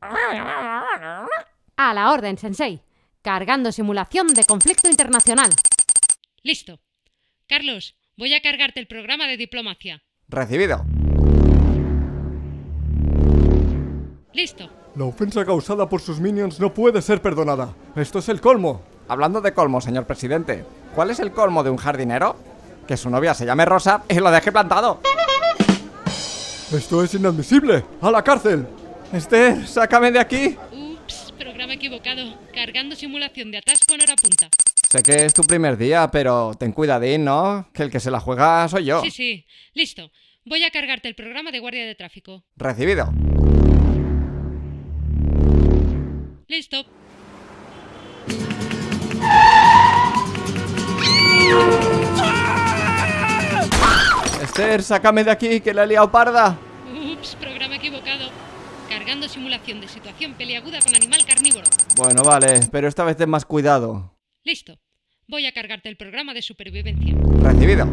A la orden, Sensei. Cargando simulación de conflicto internacional. Listo. Carlos, voy a cargarte el programa de diplomacia. Recibido. Listo. La ofensa causada por sus minions no puede ser perdonada. Esto es el colmo. Hablando de colmo, señor presidente, ¿cuál es el colmo de un jardinero? Que su novia se llame Rosa y lo deje plantado. Esto es inadmisible. ¡A la cárcel! Esther, sácame de aquí. Ups, programa equivocado. Cargando simulación de atasco en hora punta. Sé que es tu primer día, pero ten cuidadín, ¿no? Que el que se la juega soy yo. Sí, sí. Listo. Voy a cargarte el programa de guardia de tráfico. Recibido. Listo. Esther, sácame de aquí, que la he liado parda. Ups. Simulación de situación peliaguda con animal carnívoro. Bueno, vale, pero esta vez ten más cuidado. Listo. Voy a cargarte el programa de supervivencia. Recibido.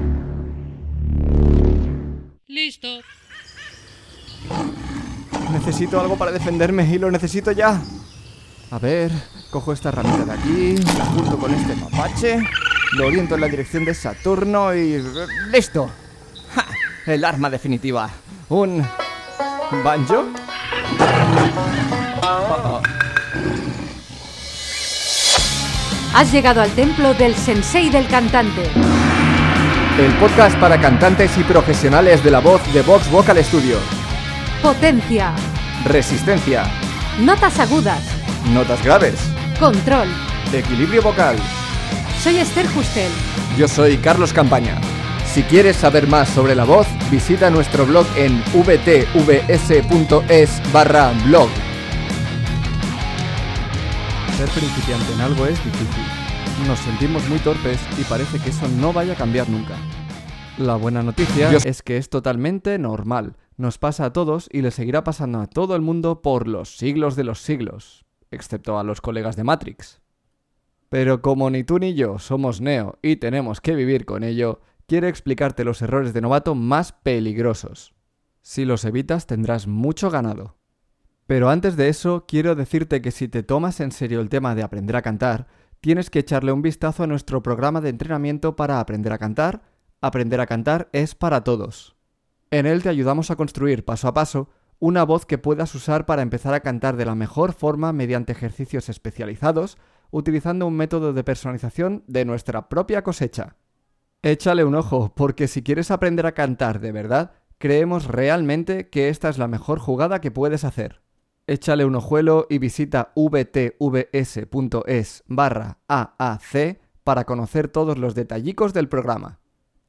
Listo. Necesito algo para defenderme y lo necesito ya. A ver, cojo esta herramienta de aquí, la junto con este mapache, lo oriento en la dirección de Saturno y... ¡Listo! ¡Ja! El arma definitiva. Un... ¿Banjo? Has llegado al templo del Sensei del cantante. El podcast para cantantes y profesionales de la voz de Vox Vocal Studio. Potencia. Resistencia. Notas agudas. Notas graves. Control. Equilibrio vocal. Soy Esther Justel. Yo soy Carlos Campaña. Si quieres saber más sobre la voz, visita nuestro blog en vtvs.es barra blog. Ser principiante en algo es difícil. Nos sentimos muy torpes y parece que eso no vaya a cambiar nunca. La buena noticia es que es totalmente normal. Nos pasa a todos y le seguirá pasando a todo el mundo por los siglos de los siglos, excepto a los colegas de Matrix. Pero como ni tú ni yo somos Neo y tenemos que vivir con ello, quiero explicarte los errores de novato más peligrosos. Si los evitas tendrás mucho ganado. Pero antes de eso, quiero decirte que si te tomas en serio el tema de aprender a cantar, tienes que echarle un vistazo a nuestro programa de entrenamiento para aprender a cantar. Aprender a cantar es para todos. En él te ayudamos a construir paso a paso una voz que puedas usar para empezar a cantar de la mejor forma mediante ejercicios especializados, utilizando un método de personalización de nuestra propia cosecha. Échale un ojo, porque si quieres aprender a cantar de verdad, creemos realmente que esta es la mejor jugada que puedes hacer. Échale un ojuelo y visita vtvs.es barra AAC para conocer todos los detallicos del programa.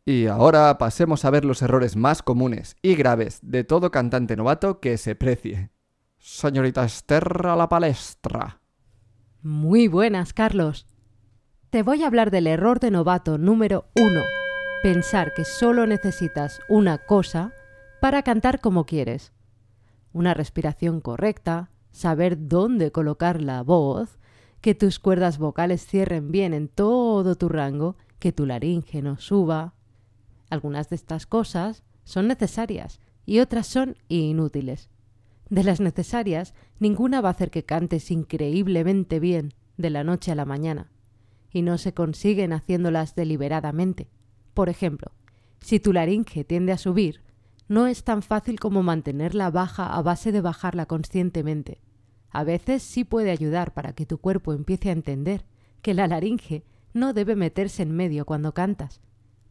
Y ahora pasemos a ver los errores más comunes y graves de todo cantante novato que se precie. Señorita Esther a la palestra. Muy buenas, Carlos. Te voy a hablar del error de novato número uno. Pensar que solo necesitas una cosa para cantar como quieres. Una respiración correcta, saber dónde colocar la voz, que tus cuerdas vocales cierren bien en todo tu rango, que tu laringe no suba. Algunas de estas cosas son necesarias y otras son inútiles. De las necesarias, ninguna va a hacer que cantes increíblemente bien de la noche a la mañana, y no se consiguen haciéndolas deliberadamente. Por ejemplo, si tu laringe tiende a subir, no es tan fácil como mantenerla baja a base de bajarla conscientemente. A veces sí puede ayudar para que tu cuerpo empiece a entender que la laringe no debe meterse en medio cuando cantas,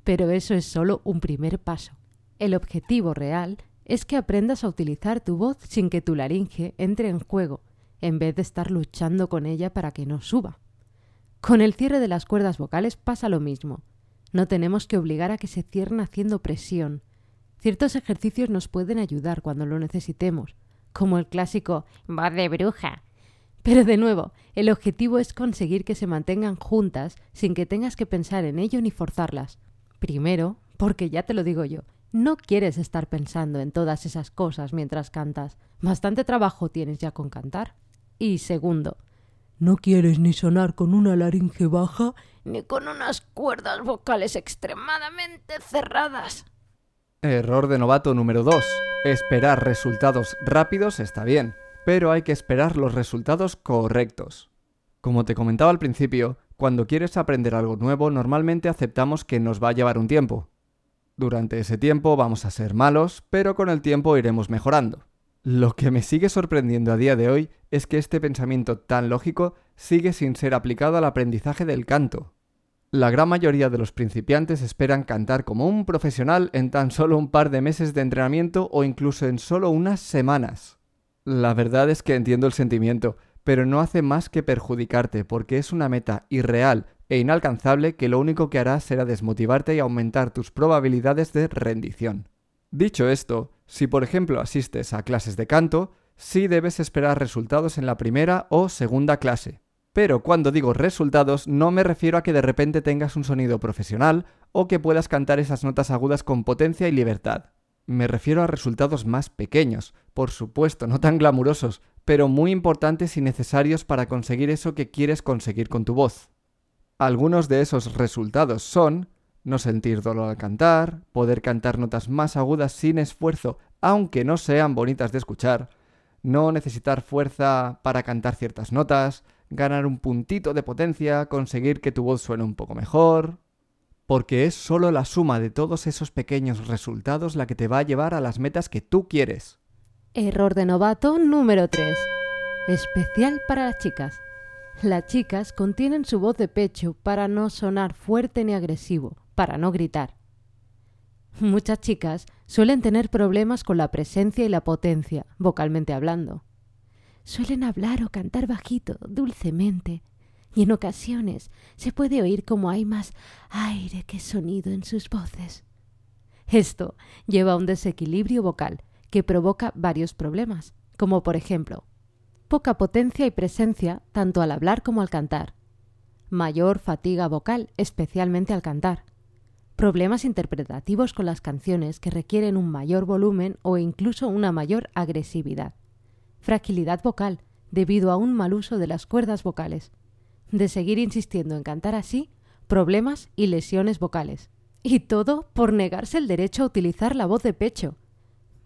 pero eso es solo un primer paso. El objetivo real es que aprendas a utilizar tu voz sin que tu laringe entre en juego, en vez de estar luchando con ella para que no suba. Con el cierre de las cuerdas vocales pasa lo mismo. No tenemos que obligar a que se cierren haciendo presión. Ciertos ejercicios nos pueden ayudar cuando lo necesitemos, como el clásico voz de bruja. Pero de nuevo, el objetivo es conseguir que se mantengan juntas sin que tengas que pensar en ello ni forzarlas. Primero, porque ya te lo digo yo, no quieres estar pensando en todas esas cosas mientras cantas. Bastante trabajo tienes ya con cantar. Y segundo, no quieres ni sonar con una laringe baja ni con unas cuerdas vocales extremadamente cerradas. Error de novato número 2. Esperar resultados rápidos está bien, pero hay que esperar los resultados correctos. Como te comentaba al principio, cuando quieres aprender algo nuevo normalmente aceptamos que nos va a llevar un tiempo. Durante ese tiempo vamos a ser malos, pero con el tiempo iremos mejorando. Lo que me sigue sorprendiendo a día de hoy es que este pensamiento tan lógico sigue sin ser aplicado al aprendizaje del canto. La gran mayoría de los principiantes esperan cantar como un profesional en tan solo un par de meses de entrenamiento o incluso en solo unas semanas. La verdad es que entiendo el sentimiento, pero no hace más que perjudicarte porque es una meta irreal e inalcanzable que lo único que hará será desmotivarte y aumentar tus probabilidades de rendición. Dicho esto, si por ejemplo asistes a clases de canto, sí debes esperar resultados en la primera o segunda clase. Pero cuando digo resultados no me refiero a que de repente tengas un sonido profesional o que puedas cantar esas notas agudas con potencia y libertad. Me refiero a resultados más pequeños, por supuesto, no tan glamurosos, pero muy importantes y necesarios para conseguir eso que quieres conseguir con tu voz. Algunos de esos resultados son no sentir dolor al cantar, poder cantar notas más agudas sin esfuerzo, aunque no sean bonitas de escuchar, no necesitar fuerza para cantar ciertas notas, ganar un puntito de potencia, conseguir que tu voz suene un poco mejor, porque es solo la suma de todos esos pequeños resultados la que te va a llevar a las metas que tú quieres. Error de novato número 3. Especial para las chicas. Las chicas contienen su voz de pecho para no sonar fuerte ni agresivo, para no gritar. Muchas chicas suelen tener problemas con la presencia y la potencia, vocalmente hablando. Suelen hablar o cantar bajito, dulcemente, y en ocasiones se puede oír como hay más aire que sonido en sus voces. Esto lleva a un desequilibrio vocal que provoca varios problemas, como por ejemplo, poca potencia y presencia tanto al hablar como al cantar, mayor fatiga vocal, especialmente al cantar, problemas interpretativos con las canciones que requieren un mayor volumen o incluso una mayor agresividad, fragilidad vocal debido a un mal uso de las cuerdas vocales, de seguir insistiendo en cantar así, problemas y lesiones vocales. Y todo por negarse el derecho a utilizar la voz de pecho,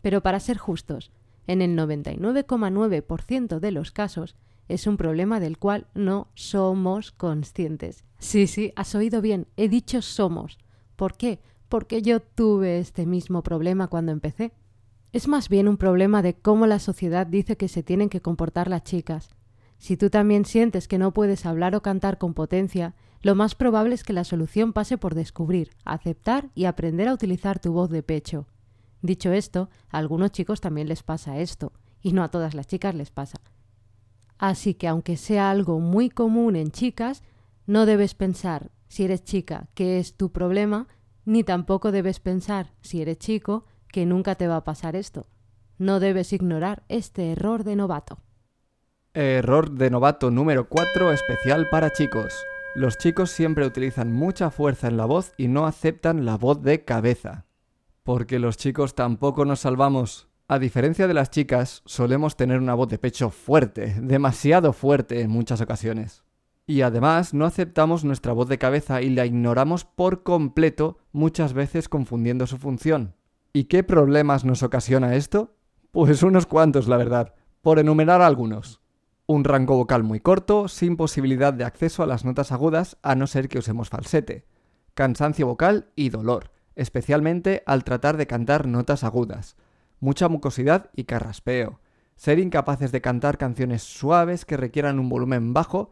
pero para ser justos, en el 99,9% de los casos es un problema del cual no somos conscientes. Sí, sí, has oído bien, he dicho somos. ¿Por qué? Porque yo tuve este mismo problema cuando empecé. Es más bien un problema de cómo la sociedad dice que se tienen que comportar las chicas. Si tú también sientes que no puedes hablar o cantar con potencia, lo más probable es que la solución pase por descubrir, aceptar y aprender a utilizar tu voz de pecho. Dicho esto, a algunos chicos también les pasa esto, y no a todas las chicas les pasa. Así que aunque sea algo muy común en chicas, no debes pensar, si eres chica, que es tu problema, ni tampoco debes pensar, si eres chico, que nunca te va a pasar esto. No debes ignorar este error de novato. Error de novato número 4 especial para chicos. Los chicos siempre utilizan mucha fuerza en la voz y no aceptan la voz de cabeza. Porque los chicos tampoco nos salvamos. A diferencia de las chicas, solemos tener una voz de pecho fuerte, demasiado fuerte en muchas ocasiones. Y además no aceptamos nuestra voz de cabeza y la ignoramos por completo, muchas veces confundiendo su función. ¿Y qué problemas nos ocasiona esto? Pues unos cuantos, la verdad, por enumerar algunos. Un rango vocal muy corto, sin posibilidad de acceso a las notas agudas a no ser que usemos falsete. Cansancio vocal y dolor especialmente al tratar de cantar notas agudas, mucha mucosidad y carraspeo, ser incapaces de cantar canciones suaves que requieran un volumen bajo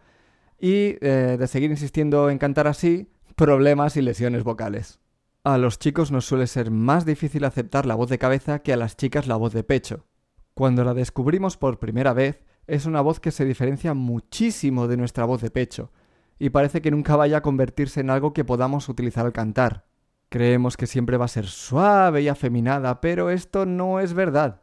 y eh, de seguir insistiendo en cantar así, problemas y lesiones vocales. A los chicos nos suele ser más difícil aceptar la voz de cabeza que a las chicas la voz de pecho. Cuando la descubrimos por primera vez, es una voz que se diferencia muchísimo de nuestra voz de pecho, y parece que nunca vaya a convertirse en algo que podamos utilizar al cantar. Creemos que siempre va a ser suave y afeminada, pero esto no es verdad.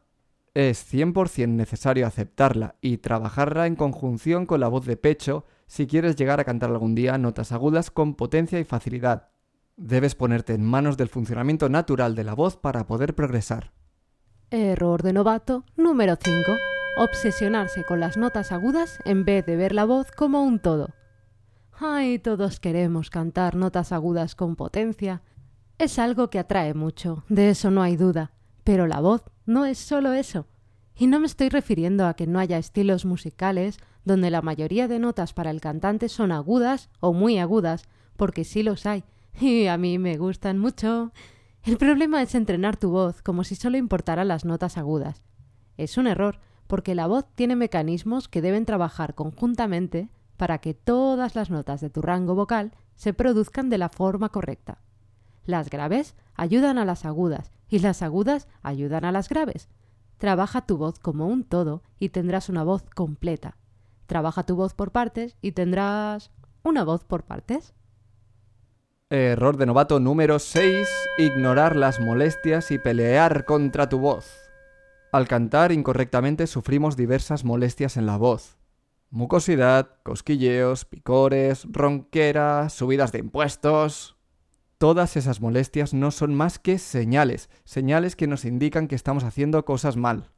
Es 100% necesario aceptarla y trabajarla en conjunción con la voz de pecho si quieres llegar a cantar algún día notas agudas con potencia y facilidad. Debes ponerte en manos del funcionamiento natural de la voz para poder progresar. Error de novato número 5. Obsesionarse con las notas agudas en vez de ver la voz como un todo. Ay, todos queremos cantar notas agudas con potencia, es algo que atrae mucho, de eso no hay duda, pero la voz no es solo eso. Y no me estoy refiriendo a que no haya estilos musicales donde la mayoría de notas para el cantante son agudas o muy agudas, porque sí los hay, y a mí me gustan mucho. El problema es entrenar tu voz como si solo importaran las notas agudas. Es un error, porque la voz tiene mecanismos que deben trabajar conjuntamente para que todas las notas de tu rango vocal se produzcan de la forma correcta. Las graves ayudan a las agudas y las agudas ayudan a las graves. Trabaja tu voz como un todo y tendrás una voz completa. Trabaja tu voz por partes y tendrás una voz por partes. Error de novato número 6. Ignorar las molestias y pelear contra tu voz. Al cantar incorrectamente sufrimos diversas molestias en la voz. Mucosidad, cosquilleos, picores, ronquera, subidas de impuestos. Todas esas molestias no son más que señales, señales que nos indican que estamos haciendo cosas mal.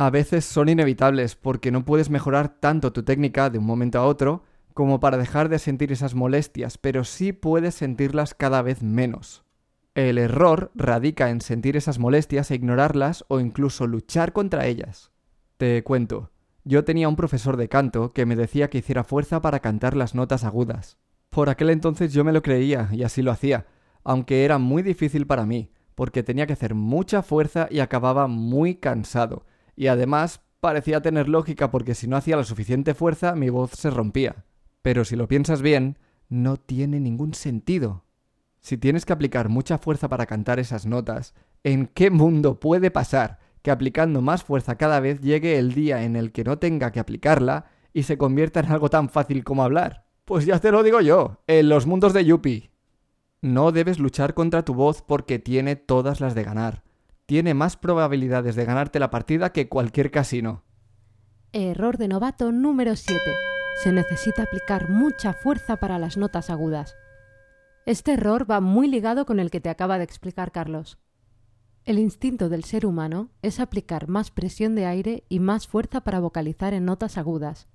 A veces son inevitables porque no puedes mejorar tanto tu técnica de un momento a otro como para dejar de sentir esas molestias, pero sí puedes sentirlas cada vez menos. El error radica en sentir esas molestias e ignorarlas o incluso luchar contra ellas. Te cuento, yo tenía un profesor de canto que me decía que hiciera fuerza para cantar las notas agudas. Por aquel entonces yo me lo creía y así lo hacía, aunque era muy difícil para mí, porque tenía que hacer mucha fuerza y acababa muy cansado, y además parecía tener lógica porque si no hacía la suficiente fuerza mi voz se rompía. Pero si lo piensas bien, no tiene ningún sentido. Si tienes que aplicar mucha fuerza para cantar esas notas, ¿en qué mundo puede pasar que aplicando más fuerza cada vez llegue el día en el que no tenga que aplicarla y se convierta en algo tan fácil como hablar? Pues ya te lo digo yo, en los mundos de Yuppie. No debes luchar contra tu voz porque tiene todas las de ganar. Tiene más probabilidades de ganarte la partida que cualquier casino. Error de novato número 7. Se necesita aplicar mucha fuerza para las notas agudas. Este error va muy ligado con el que te acaba de explicar Carlos. El instinto del ser humano es aplicar más presión de aire y más fuerza para vocalizar en notas agudas.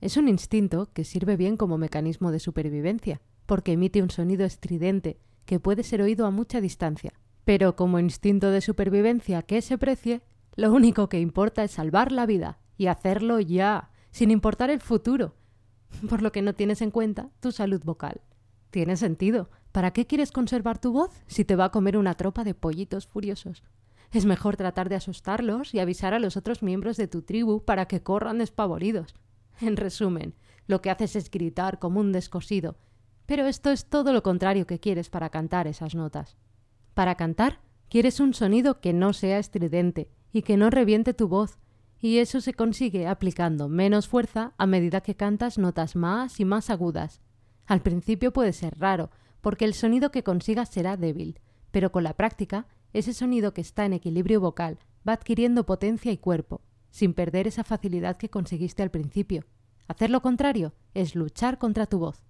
Es un instinto que sirve bien como mecanismo de supervivencia, porque emite un sonido estridente que puede ser oído a mucha distancia. Pero como instinto de supervivencia que se precie, lo único que importa es salvar la vida y hacerlo ya, sin importar el futuro, por lo que no tienes en cuenta tu salud vocal. Tiene sentido. ¿Para qué quieres conservar tu voz si te va a comer una tropa de pollitos furiosos? Es mejor tratar de asustarlos y avisar a los otros miembros de tu tribu para que corran despavoridos. En resumen, lo que haces es gritar como un descosido. Pero esto es todo lo contrario que quieres para cantar esas notas. Para cantar, quieres un sonido que no sea estridente y que no reviente tu voz, y eso se consigue aplicando menos fuerza a medida que cantas notas más y más agudas. Al principio puede ser raro, porque el sonido que consigas será débil, pero con la práctica, ese sonido que está en equilibrio vocal va adquiriendo potencia y cuerpo, sin perder esa facilidad que conseguiste al principio. Hacer lo contrario es luchar contra tu voz.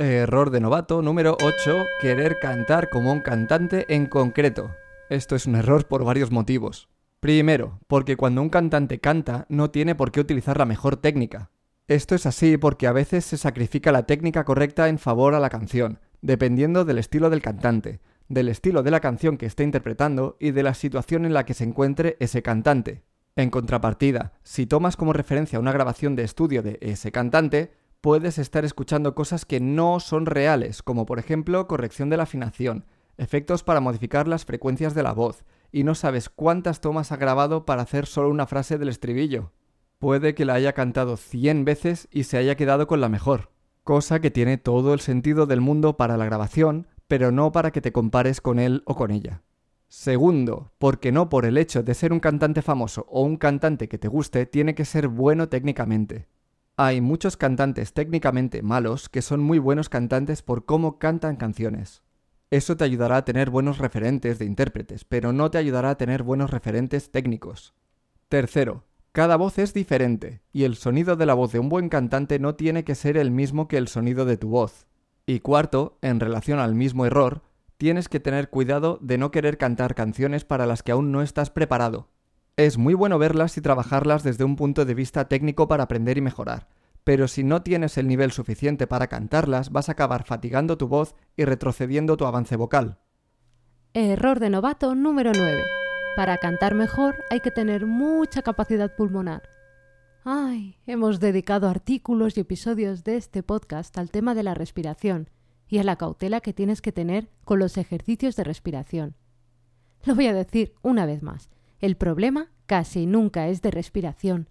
Error de novato número 8. Querer cantar como un cantante en concreto. Esto es un error por varios motivos. Primero, porque cuando un cantante canta no tiene por qué utilizar la mejor técnica. Esto es así porque a veces se sacrifica la técnica correcta en favor a la canción, dependiendo del estilo del cantante, del estilo de la canción que esté interpretando y de la situación en la que se encuentre ese cantante. En contrapartida, si tomas como referencia una grabación de estudio de ese cantante, puedes estar escuchando cosas que no son reales, como por ejemplo corrección de la afinación, efectos para modificar las frecuencias de la voz, y no sabes cuántas tomas ha grabado para hacer solo una frase del estribillo. Puede que la haya cantado 100 veces y se haya quedado con la mejor, cosa que tiene todo el sentido del mundo para la grabación, pero no para que te compares con él o con ella. Segundo, porque no por el hecho de ser un cantante famoso o un cantante que te guste tiene que ser bueno técnicamente. Hay muchos cantantes técnicamente malos que son muy buenos cantantes por cómo cantan canciones. Eso te ayudará a tener buenos referentes de intérpretes, pero no te ayudará a tener buenos referentes técnicos. Tercero, cada voz es diferente, y el sonido de la voz de un buen cantante no tiene que ser el mismo que el sonido de tu voz. Y cuarto, en relación al mismo error, tienes que tener cuidado de no querer cantar canciones para las que aún no estás preparado. Es muy bueno verlas y trabajarlas desde un punto de vista técnico para aprender y mejorar, pero si no tienes el nivel suficiente para cantarlas vas a acabar fatigando tu voz y retrocediendo tu avance vocal. Error de novato número 9. Para cantar mejor hay que tener mucha capacidad pulmonar. Ay, hemos dedicado artículos y episodios de este podcast al tema de la respiración y a la cautela que tienes que tener con los ejercicios de respiración. Lo voy a decir una vez más. El problema casi nunca es de respiración.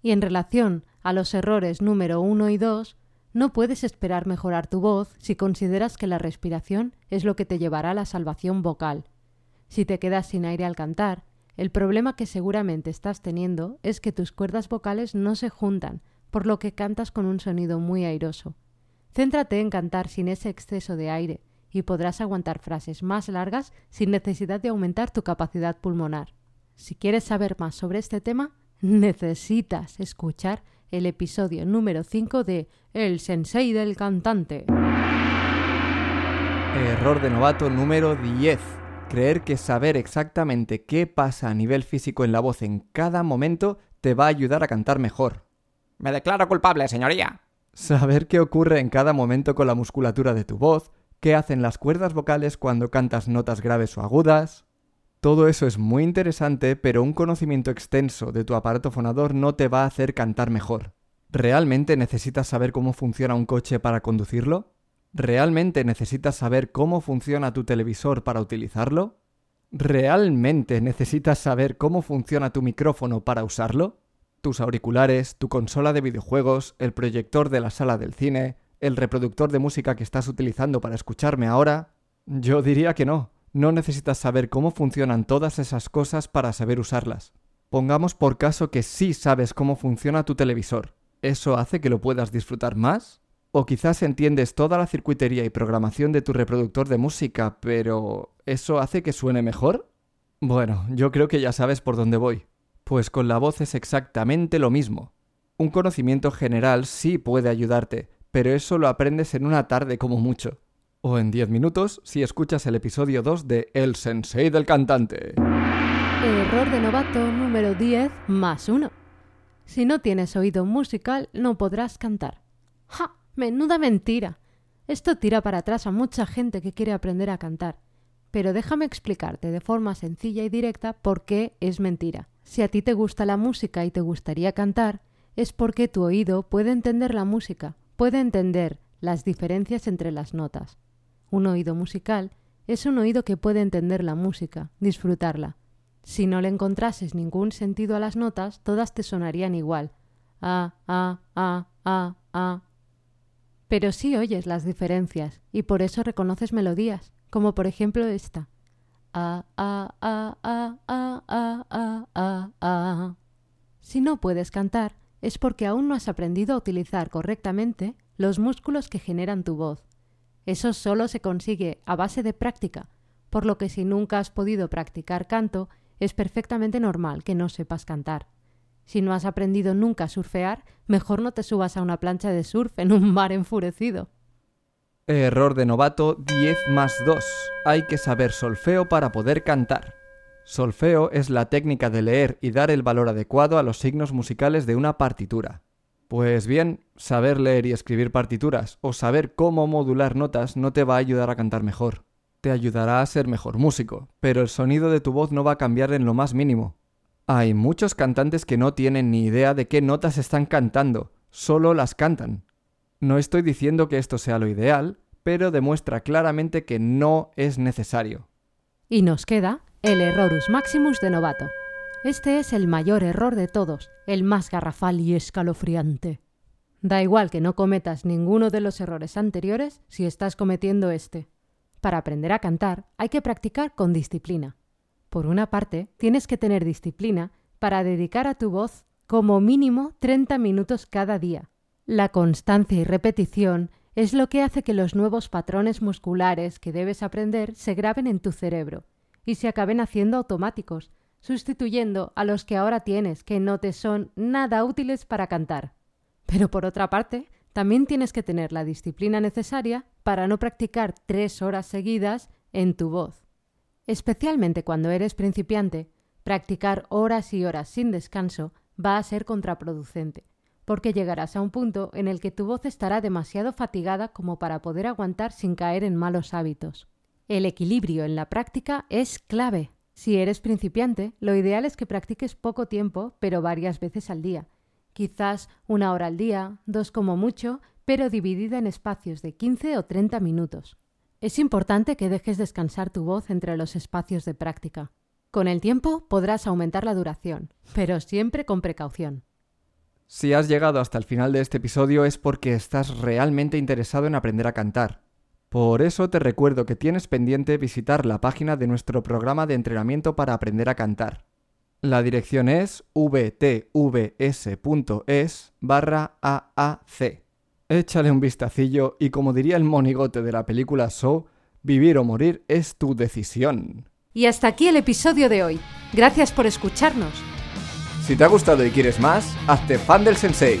Y en relación a los errores número uno y dos, no puedes esperar mejorar tu voz si consideras que la respiración es lo que te llevará a la salvación vocal. Si te quedas sin aire al cantar, el problema que seguramente estás teniendo es que tus cuerdas vocales no se juntan, por lo que cantas con un sonido muy airoso. Céntrate en cantar sin ese exceso de aire y podrás aguantar frases más largas sin necesidad de aumentar tu capacidad pulmonar. Si quieres saber más sobre este tema, necesitas escuchar el episodio número 5 de El Sensei del Cantante. Error de novato número 10 creer que saber exactamente qué pasa a nivel físico en la voz en cada momento te va a ayudar a cantar mejor. Me declaro culpable, señoría. Saber qué ocurre en cada momento con la musculatura de tu voz, qué hacen las cuerdas vocales cuando cantas notas graves o agudas. Todo eso es muy interesante, pero un conocimiento extenso de tu aparato fonador no te va a hacer cantar mejor. ¿Realmente necesitas saber cómo funciona un coche para conducirlo? ¿Realmente necesitas saber cómo funciona tu televisor para utilizarlo? ¿Realmente necesitas saber cómo funciona tu micrófono para usarlo? ¿Tus auriculares, tu consola de videojuegos, el proyector de la sala del cine, el reproductor de música que estás utilizando para escucharme ahora? Yo diría que no. No necesitas saber cómo funcionan todas esas cosas para saber usarlas. Pongamos por caso que sí sabes cómo funciona tu televisor. ¿Eso hace que lo puedas disfrutar más? O quizás entiendes toda la circuitería y programación de tu reproductor de música, pero ¿eso hace que suene mejor? Bueno, yo creo que ya sabes por dónde voy. Pues con la voz es exactamente lo mismo. Un conocimiento general sí puede ayudarte, pero eso lo aprendes en una tarde como mucho. O en 10 minutos si escuchas el episodio 2 de El Sensei del Cantante. Error de novato número 10 más 1. Si no tienes oído musical no podrás cantar. ¡Ja! Menuda mentira. Esto tira para atrás a mucha gente que quiere aprender a cantar. Pero déjame explicarte de forma sencilla y directa por qué es mentira. Si a ti te gusta la música y te gustaría cantar, es porque tu oído puede entender la música, puede entender las diferencias entre las notas. Un oído musical es un oído que puede entender la música, disfrutarla. Si no le encontrases ningún sentido a las notas, todas te sonarían igual. A, a, a, a, a. Pero sí oyes las diferencias y por eso reconoces melodías, como por ejemplo esta. A, a, a, a, a, a, a, a. Si no puedes cantar, es porque aún no has aprendido a utilizar correctamente los músculos que generan tu voz. Eso solo se consigue a base de práctica, por lo que si nunca has podido practicar canto, es perfectamente normal que no sepas cantar. Si no has aprendido nunca a surfear, mejor no te subas a una plancha de surf en un mar enfurecido. Error de novato 10 más 2. Hay que saber solfeo para poder cantar. Solfeo es la técnica de leer y dar el valor adecuado a los signos musicales de una partitura. Pues bien, saber leer y escribir partituras o saber cómo modular notas no te va a ayudar a cantar mejor. Te ayudará a ser mejor músico, pero el sonido de tu voz no va a cambiar en lo más mínimo. Hay muchos cantantes que no tienen ni idea de qué notas están cantando, solo las cantan. No estoy diciendo que esto sea lo ideal, pero demuestra claramente que no es necesario. Y nos queda el errorus maximus de novato. Este es el mayor error de todos, el más garrafal y escalofriante. Da igual que no cometas ninguno de los errores anteriores si estás cometiendo este. Para aprender a cantar hay que practicar con disciplina. Por una parte, tienes que tener disciplina para dedicar a tu voz como mínimo 30 minutos cada día. La constancia y repetición es lo que hace que los nuevos patrones musculares que debes aprender se graben en tu cerebro y se acaben haciendo automáticos, sustituyendo a los que ahora tienes que no te son nada útiles para cantar. Pero por otra parte, también tienes que tener la disciplina necesaria para no practicar tres horas seguidas en tu voz. Especialmente cuando eres principiante, practicar horas y horas sin descanso va a ser contraproducente, porque llegarás a un punto en el que tu voz estará demasiado fatigada como para poder aguantar sin caer en malos hábitos. El equilibrio en la práctica es clave. Si eres principiante, lo ideal es que practiques poco tiempo, pero varias veces al día. Quizás una hora al día, dos como mucho, pero dividida en espacios de 15 o 30 minutos. Es importante que dejes descansar tu voz entre los espacios de práctica. Con el tiempo podrás aumentar la duración, pero siempre con precaución. Si has llegado hasta el final de este episodio es porque estás realmente interesado en aprender a cantar. Por eso te recuerdo que tienes pendiente visitar la página de nuestro programa de entrenamiento para aprender a cantar. La dirección es vtvs.es barra AAC. Échale un vistacillo y como diría el monigote de la película Show, vivir o morir es tu decisión. Y hasta aquí el episodio de hoy. Gracias por escucharnos. Si te ha gustado y quieres más, hazte fan del sensei.